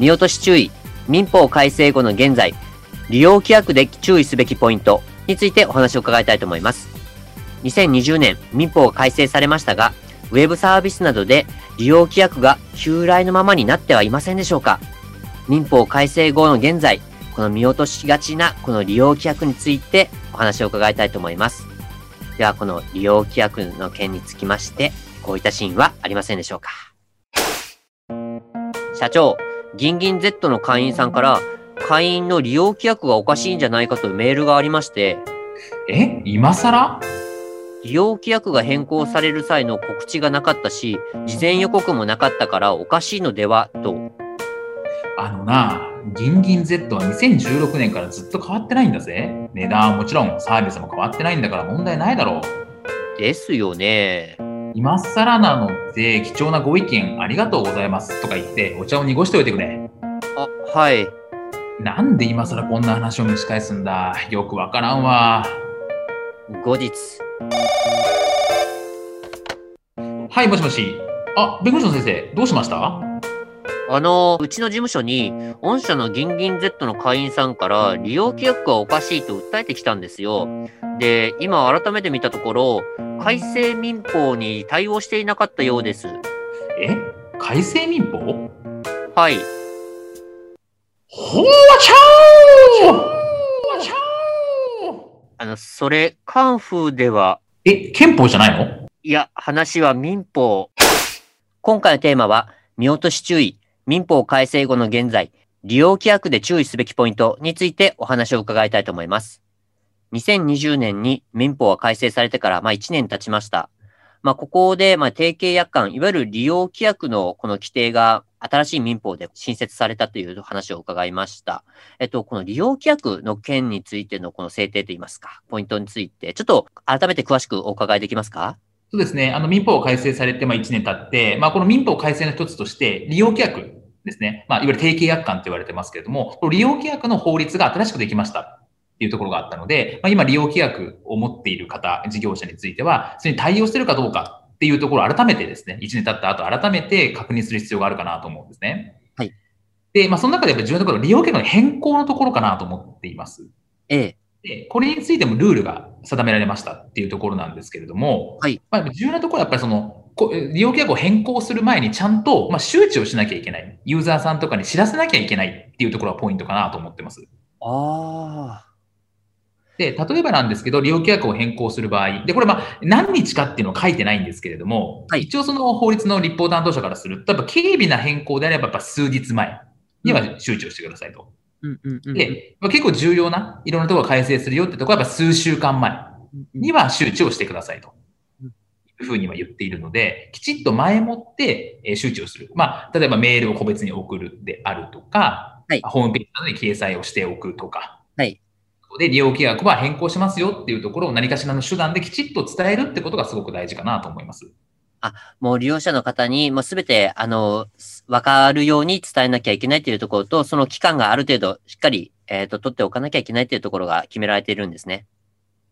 見落とし注意民法改正後の現在利用規約で注意すべきポイントについてお話を伺いたいと思います。2020年民法が改正されましたがウェブサービスなどで利用規約が旧来のままになってはいませんでしょうか。民法改正後の現在、この見落としがちなこの利用規約についてお話を伺いたいと思います。では、この利用規約の件につきまして、こういったシーンはありませんでしょうか。社長、ギンギン Z の会員さんから、会員の利用規約がおかしいんじゃないかというメールがありまして、え今更？利用規約が変更される際の告知がなかったし、事前予告もなかったからおかしいのではと。あのな、ギンギン Z は2016年からずっと変わってないんだぜ。値段はもちろんサービスも変わってないんだから問題ないだろう。ですよね。今更なので貴重なご意見ありがとうございますとか言ってお茶を濁しておいてくれ。あ、はい。なんで今更こんな話を蒸し返すんだよくわからんわ。後日。はい、もしもし。あ、弁護士の先生、どうしました？あの、うちの事務所に、御社のギンギン Z の会員さんから利用規約がおかしいと訴えてきたんですよ。で、今改めて見たところ、改正民法に対応していなかったようです。え？改正民法？はい。ほわちゃーあの、それ、カンフーでは。え、憲法じゃないの？いや、話は民法。今回のテーマは、見落とし注意、民法改正後の現在、利用規約で注意すべきポイントについてお話を伺いたいと思います。2020年に民法は改正されてから、まあ1年経ちました。まあここで、まあ定型約款、いわゆる利用規約のこの規定が新しい民法で新設されたという話を伺いました。えっと、この利用規約の件についてのこの制定といいますか、ポイントについて、ちょっと改めて詳しくお伺いできますか？そうですね。あの、民法改正されて、まあ、1年経って、まあ、この民法改正の一つとして、利用規約ですね。まあ、いわゆる定型約款と言われてますけれども、この利用規約の法律が新しくできました。っていうところがあったので、まあ、今利用規約を持っている方、事業者については、それに対応しているかどうかっていうところを改めてですね、1年経った後改めて確認する必要があるかなと思うんですね。で、まあ、その中でやっぱり重要なところ、利用権の変更のところかなと思っています。ええ。で、これについてもルールが定められましたっていうところなんですけれども、はい。まあ、重要なところはやっぱりその、利用契約を変更する前にちゃんと、まあ、周知をしなきゃいけない。ユーザーさんとかに知らせなきゃいけないっていうところはポイントかなと思ってます。ああ。で、例えばなんですけど、利用契約を変更する場合、で、これまあ、何日かっていうのは書いてないんですけれども、はい、一応その法律の立法担当者からすると、やっぱ軽微な変更であれば、やっぱ数日前。には周知をしてくださいと。で、結構重要な、いろんなところが改正するよってところは、やっぱ数週間前には周知をしてくださいと。いうふうには言っているので、きちっと前もって周知をする。まあ、例えばメールを個別に送るであるとか、はい、ホームページなどに掲載をしておくとか、はい。で、利用契約は変更しますよっていうところを何かしらの手段できちっと伝えるってことがすごく大事かなと思います。あ、もう利用者の方に、もうすべて、あの、わかるように伝えなきゃいけないというところと、その期間がある程度しっかり、えっ、ー、と、取っておかなきゃいけないというところが決められているんですね。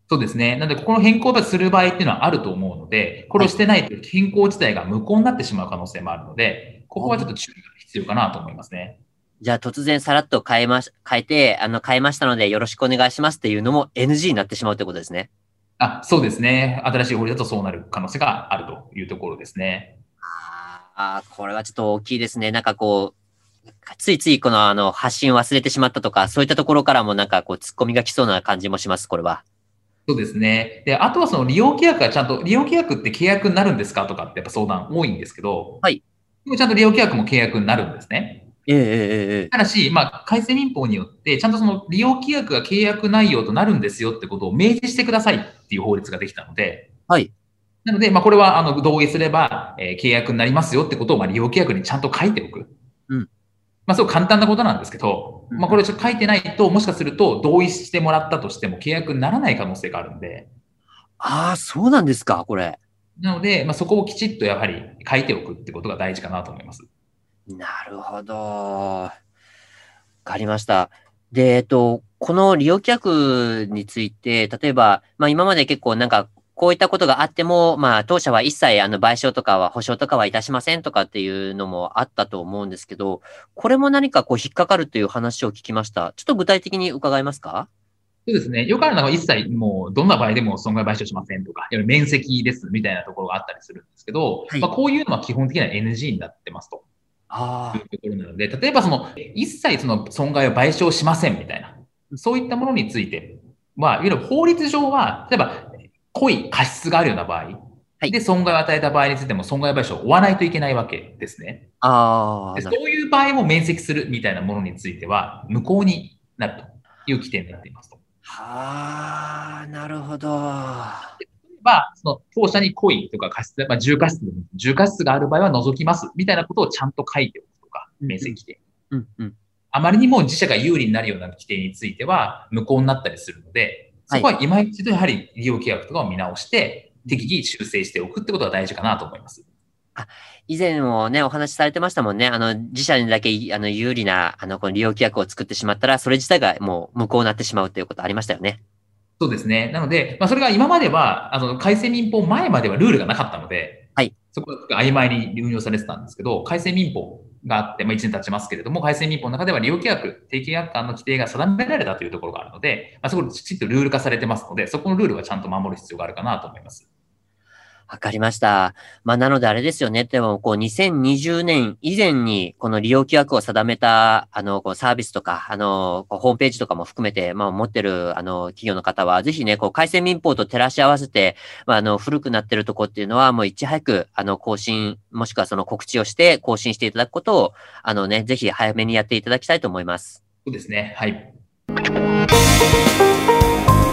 そうですね。なので、ここの変更をする場合っていうのはあると思うので、これをしてないと変更自体が無効になってしまう可能性もあるので、ここはちょっと注意が必要かなと思いますね。じゃあ突然さらっと変えまし、変えて、あの、変えましたのでよろしくお願いしますっていうのも NG になってしまうということですね。あ、そうですね。新しい法律だとそうなる可能性があるというところですね。ああ、これはちょっと大きいですね。なんかこう、ついついこのあの発信忘れてしまったとか、そういったところからもなんかこう突っ込みが来そうな感じもします、これは。そうですね。で、あとはその利用規約がちゃんと、利用規約って契約になるんですかとかってやっぱ相談多いんですけど、はい。でもちゃんと利用規約も契約になるんですね。ええええええ。ただし、まあ、改正民法によって、ちゃんとその利用規約が契約内容となるんですよってことを明示してくださいっていう法律ができたので、はい。なので、まあ、これは、あの、同意すれば、えー、契約になりますよってことを、まあ、利用規約にちゃんと書いておく。うん。まあ、そう簡単なことなんですけど、まあ、これちょっと書いてないと、もしかすると同意してもらったとしても契約にならない可能性があるんで。ああ、そうなんですか、これ。なので、まあ、そこをきちっとやはり書いておくってことが大事かなと思います。なるほど。わかりました。で、えっと、この利用規約について、例えば、まあ今まで結構なんか、こういったことがあっても、まあ当社は一切あの賠償とかは保証とかはいたしませんとかっていうのもあったと思うんですけど、これも何かこう引っかかるという話を聞きました。ちょっと具体的に伺えますか？そうですね。よくあるのは一切もうどんな場合でも損害賠償しませんとか、面積ですみたいなところがあったりするんですけど、はい、まあこういうのは基本的には NG になってますと。あいうところなので、例えばその、一切その損害を賠償しませんみたいな、そういったものについてまあ、いわゆる法律上は、例えば、故意過失があるような場合、はい、で、損害を与えた場合についても損害賠償を負わないといけないわけですね。ああ。そういう場合も免責するみたいなものについては、無効になるという規定になっていますと。はあ、なるほど。まあ、その当社に故意とか過失、まあ、重過失、重過失がある場合は除きますみたいなことをちゃんと書いておくとか、面積規定。うんうん、あまりにも自社が有利になるような規定については無効になったりするので、そこは今一度やはり利用契約とかを見直して、適宜修正しておくってことが大事かなと思います。あ以前もね、お話しされてましたもんね。あの、自社にだけ、あの、有利な、あの、この利用規約を作ってしまったら、それ自体がもう無効になってしまうということありましたよね。そうですね。なので、まあ、それが今までは、あの、改正民法前まではルールがなかったので、はい。そこが曖昧に運用されてたんですけど、改正民法があって、まあ、1年経ちますけれども、改正民法の中では利用規約、定期約款の規定が定められたというところがあるので、まあ、そこきちっとルール化されてますので、そこのルールはちゃんと守る必要があるかなと思います。わかりました。まあ、なのであれですよね。でも、こう、2020年以前に、この利用規約を定めた、あの、こう、サービスとか、あの、ホームページとかも含めて、まあ、持ってる、あの、企業の方は、ぜひね、こう、改正民法と照らし合わせて、まあ、あの、古くなってるとこっていうのは、もういち早く、あの、更新、もしくはその告知をして更新していただくことを、あのね、ぜひ早めにやっていただきたいと思います。そうですね。はい。